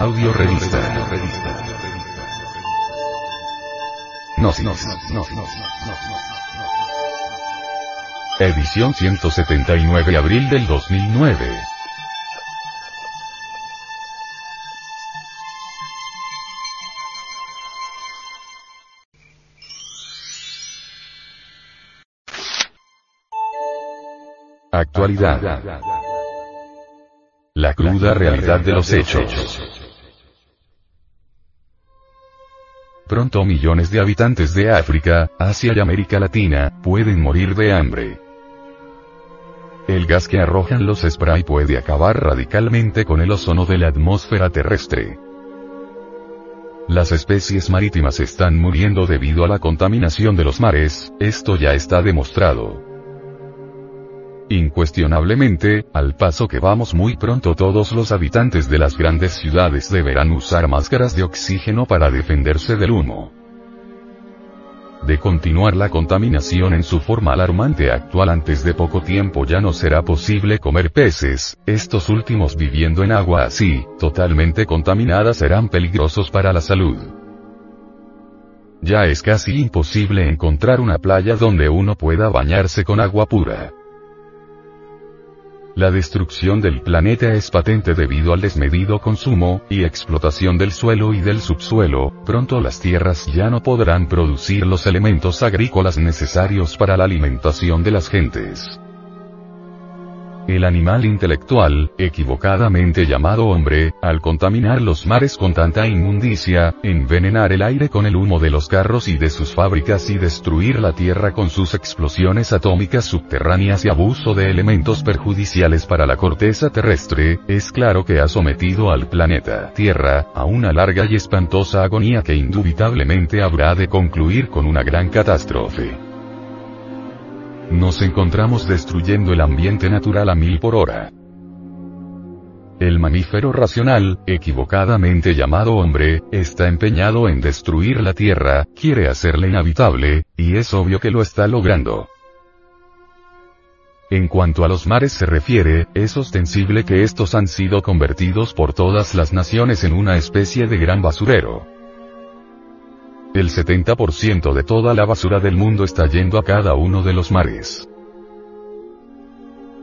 Audio revista. No, no, no, Edición 179 de abril del 2009. Actualidad. La cruda realidad de los hechos. Pronto millones de habitantes de África, Asia y América Latina, pueden morir de hambre. El gas que arrojan los spray puede acabar radicalmente con el ozono de la atmósfera terrestre. Las especies marítimas están muriendo debido a la contaminación de los mares, esto ya está demostrado. Incuestionablemente, al paso que vamos muy pronto todos los habitantes de las grandes ciudades deberán usar máscaras de oxígeno para defenderse del humo. De continuar la contaminación en su forma alarmante actual antes de poco tiempo ya no será posible comer peces, estos últimos viviendo en agua así, totalmente contaminada serán peligrosos para la salud. Ya es casi imposible encontrar una playa donde uno pueda bañarse con agua pura. La destrucción del planeta es patente debido al desmedido consumo y explotación del suelo y del subsuelo, pronto las tierras ya no podrán producir los elementos agrícolas necesarios para la alimentación de las gentes. El animal intelectual, equivocadamente llamado hombre, al contaminar los mares con tanta inmundicia, envenenar el aire con el humo de los carros y de sus fábricas y destruir la tierra con sus explosiones atómicas subterráneas y abuso de elementos perjudiciales para la corteza terrestre, es claro que ha sometido al planeta Tierra, a una larga y espantosa agonía que indubitablemente habrá de concluir con una gran catástrofe. Nos encontramos destruyendo el ambiente natural a mil por hora. El mamífero racional, equivocadamente llamado hombre, está empeñado en destruir la Tierra, quiere hacerla inhabitable, y es obvio que lo está logrando. En cuanto a los mares se refiere, es ostensible que estos han sido convertidos por todas las naciones en una especie de gran basurero. El 70% de toda la basura del mundo está yendo a cada uno de los mares.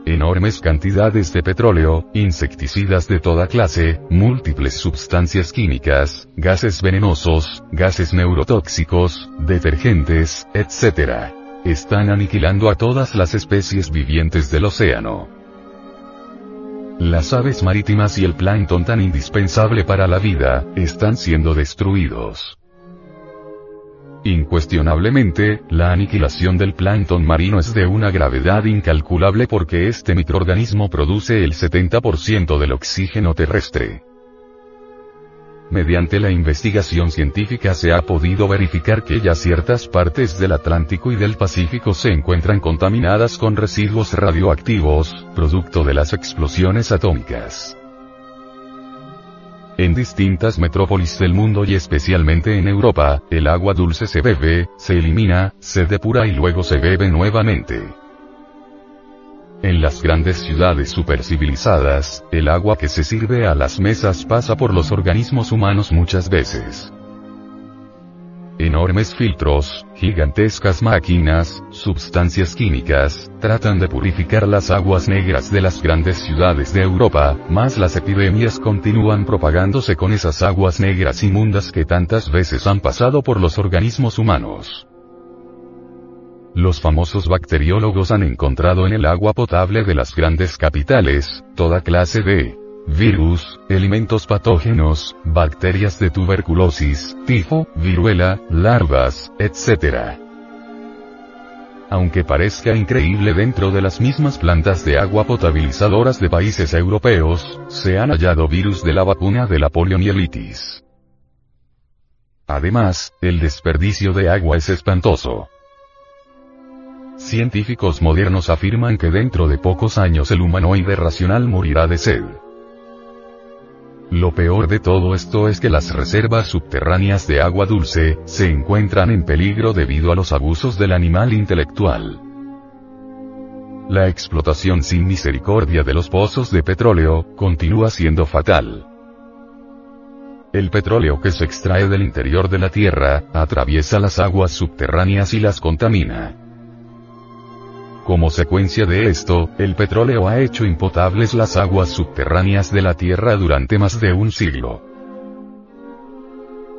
Enormes cantidades de petróleo, insecticidas de toda clase, múltiples sustancias químicas, gases venenosos, gases neurotóxicos, detergentes, etc. Están aniquilando a todas las especies vivientes del océano. Las aves marítimas y el plancton tan indispensable para la vida, están siendo destruidos. Incuestionablemente, la aniquilación del plancton marino es de una gravedad incalculable porque este microorganismo produce el 70% del oxígeno terrestre. Mediante la investigación científica se ha podido verificar que ya ciertas partes del Atlántico y del Pacífico se encuentran contaminadas con residuos radioactivos, producto de las explosiones atómicas. En distintas metrópolis del mundo y especialmente en Europa, el agua dulce se bebe, se elimina, se depura y luego se bebe nuevamente. En las grandes ciudades supercivilizadas, el agua que se sirve a las mesas pasa por los organismos humanos muchas veces. Enormes filtros, gigantescas máquinas, sustancias químicas, tratan de purificar las aguas negras de las grandes ciudades de Europa, más las epidemias continúan propagándose con esas aguas negras inmundas que tantas veces han pasado por los organismos humanos. Los famosos bacteriólogos han encontrado en el agua potable de las grandes capitales, toda clase de virus, elementos patógenos, bacterias de tuberculosis, tifo, viruela, larvas, etc. Aunque parezca increíble dentro de las mismas plantas de agua potabilizadoras de países europeos, se han hallado virus de la vacuna de la poliomielitis. Además, el desperdicio de agua es espantoso. Científicos modernos afirman que dentro de pocos años el humanoide racional morirá de sed. Lo peor de todo esto es que las reservas subterráneas de agua dulce, se encuentran en peligro debido a los abusos del animal intelectual. La explotación sin misericordia de los pozos de petróleo, continúa siendo fatal. el petróleo que se extrae del interior de la Tierra, atraviesa las aguas subterráneas y las contamina. Como secuencia de esto, el petróleo ha hecho impotables las aguas subterráneas de la Tierra durante más de un siglo.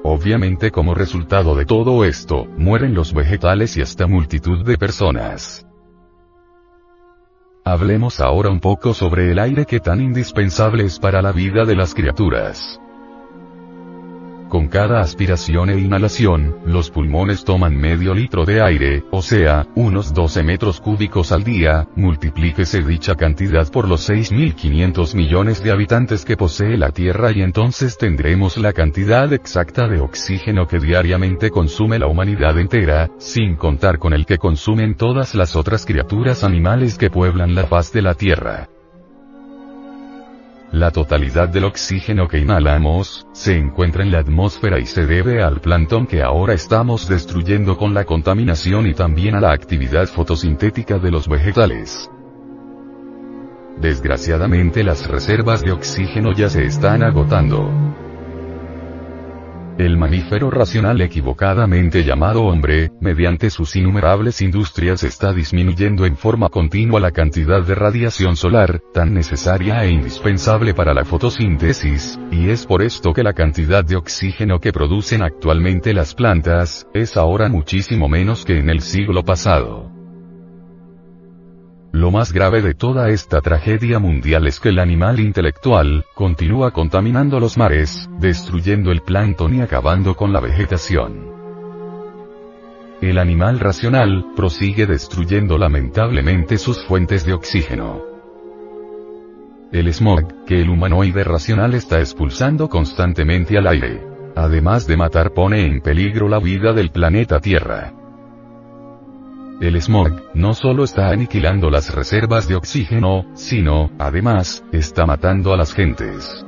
Obviamente como resultado de todo esto, mueren los vegetales y hasta multitud de personas. Hablemos ahora un poco sobre el aire que tan indispensable es para la vida de las criaturas. Con cada aspiración e inhalación, los pulmones toman medio litro de aire, o sea, unos 12 metros cúbicos al día, multiplíquese dicha cantidad por los 6.500 millones de habitantes que posee la Tierra y entonces tendremos la cantidad exacta de oxígeno que diariamente consume la humanidad entera, sin contar con el que consumen todas las otras criaturas animales que pueblan la faz de la Tierra. La totalidad del oxígeno que inhalamos, se encuentra en la atmósfera y se debe al plantón que ahora estamos destruyendo con la contaminación y también a la actividad fotosintética de los vegetales. Desgraciadamente las reservas de oxígeno ya se están agotando. El mamífero racional equivocadamente llamado hombre, mediante sus innumerables industrias está disminuyendo en forma continua la cantidad de radiación solar, tan necesaria e indispensable para la fotosíntesis, y es por esto que la cantidad de oxígeno que producen actualmente las plantas, es ahora muchísimo menos que en el siglo pasado. Lo más grave de toda esta tragedia mundial es que el animal intelectual, continúa contaminando los mares, destruyendo el plancton y acabando con la vegetación. El animal racional, prosigue destruyendo lamentablemente sus fuentes de oxígeno. El smog, que el humanoide racional está expulsando constantemente al aire. Además de matar pone en peligro la vida del planeta Tierra. El smog, no solo está aniquilando las reservas de oxígeno, sino, además, está matando a las gentes.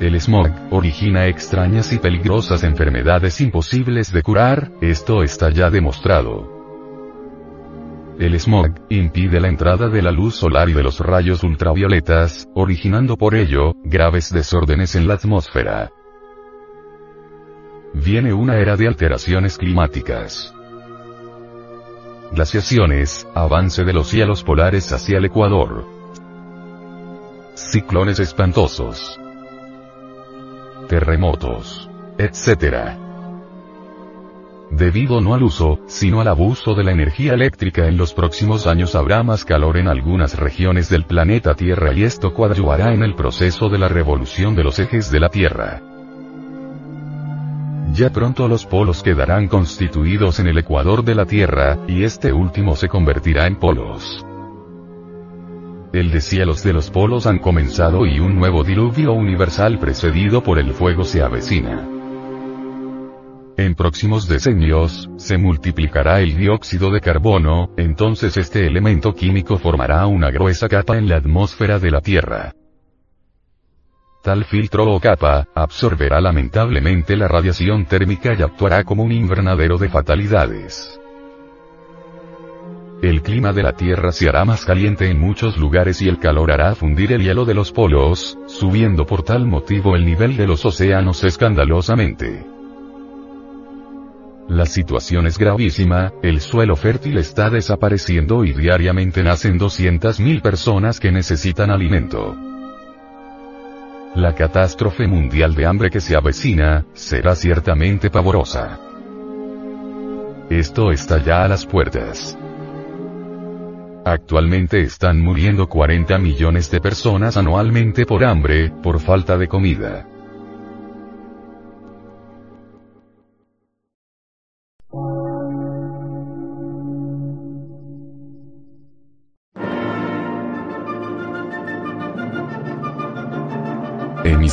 El smog, origina extrañas y peligrosas enfermedades imposibles de curar, esto está ya demostrado. El smog, impide la entrada de la luz solar y de los rayos ultravioletas, originando por ello, graves desórdenes en la atmósfera. Viene una era de alteraciones climáticas glaciaciones, avance de los cielos polares hacia el Ecuador. Ciclones espantosos. Terremotos. Etc. Debido no al uso, sino al abuso de la energía eléctrica en los próximos años habrá más calor en algunas regiones del planeta Tierra y esto coadyuvará en el proceso de la revolución de los ejes de la Tierra. Ya pronto los polos quedarán constituidos en el ecuador de la Tierra, y este último se convertirá en polos. El deshielos de los polos han comenzado y un nuevo diluvio universal precedido por el fuego se avecina. En próximos decenios, se multiplicará el dióxido de carbono, entonces este elemento químico formará una gruesa capa en la atmósfera de la Tierra. Tal filtro o capa, absorberá lamentablemente la radiación térmica y actuará como un invernadero de fatalidades. El clima de la Tierra se hará más caliente en muchos lugares y el calor hará fundir el hielo de los polos, subiendo por tal motivo el nivel de los océanos escandalosamente. La situación es gravísima, el suelo fértil está desapareciendo y diariamente nacen 200.000 personas que necesitan alimento. La catástrofe mundial de hambre que se avecina, será ciertamente pavorosa. Esto está ya a las puertas. Actualmente están muriendo 40 millones de personas anualmente por hambre, por falta de comida.